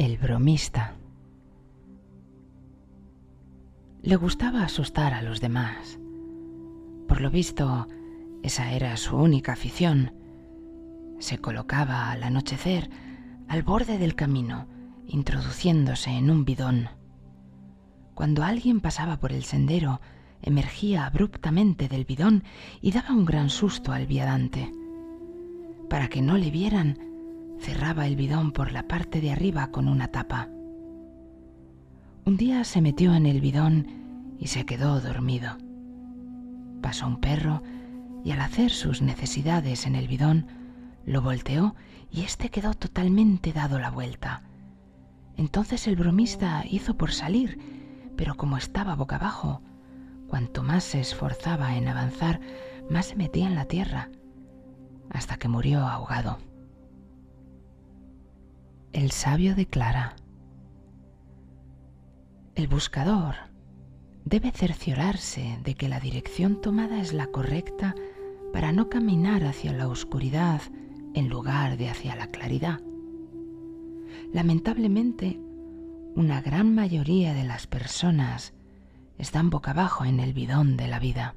El bromista. Le gustaba asustar a los demás. Por lo visto, esa era su única afición. Se colocaba al anochecer al borde del camino, introduciéndose en un bidón. Cuando alguien pasaba por el sendero, emergía abruptamente del bidón y daba un gran susto al viadante. Para que no le vieran, cerraba el bidón por la parte de arriba con una tapa. Un día se metió en el bidón y se quedó dormido. Pasó un perro y al hacer sus necesidades en el bidón, lo volteó y éste quedó totalmente dado la vuelta. Entonces el bromista hizo por salir, pero como estaba boca abajo, cuanto más se esforzaba en avanzar, más se metía en la tierra, hasta que murió ahogado. El sabio declara, el buscador debe cerciorarse de que la dirección tomada es la correcta para no caminar hacia la oscuridad en lugar de hacia la claridad. Lamentablemente, una gran mayoría de las personas están boca abajo en el bidón de la vida.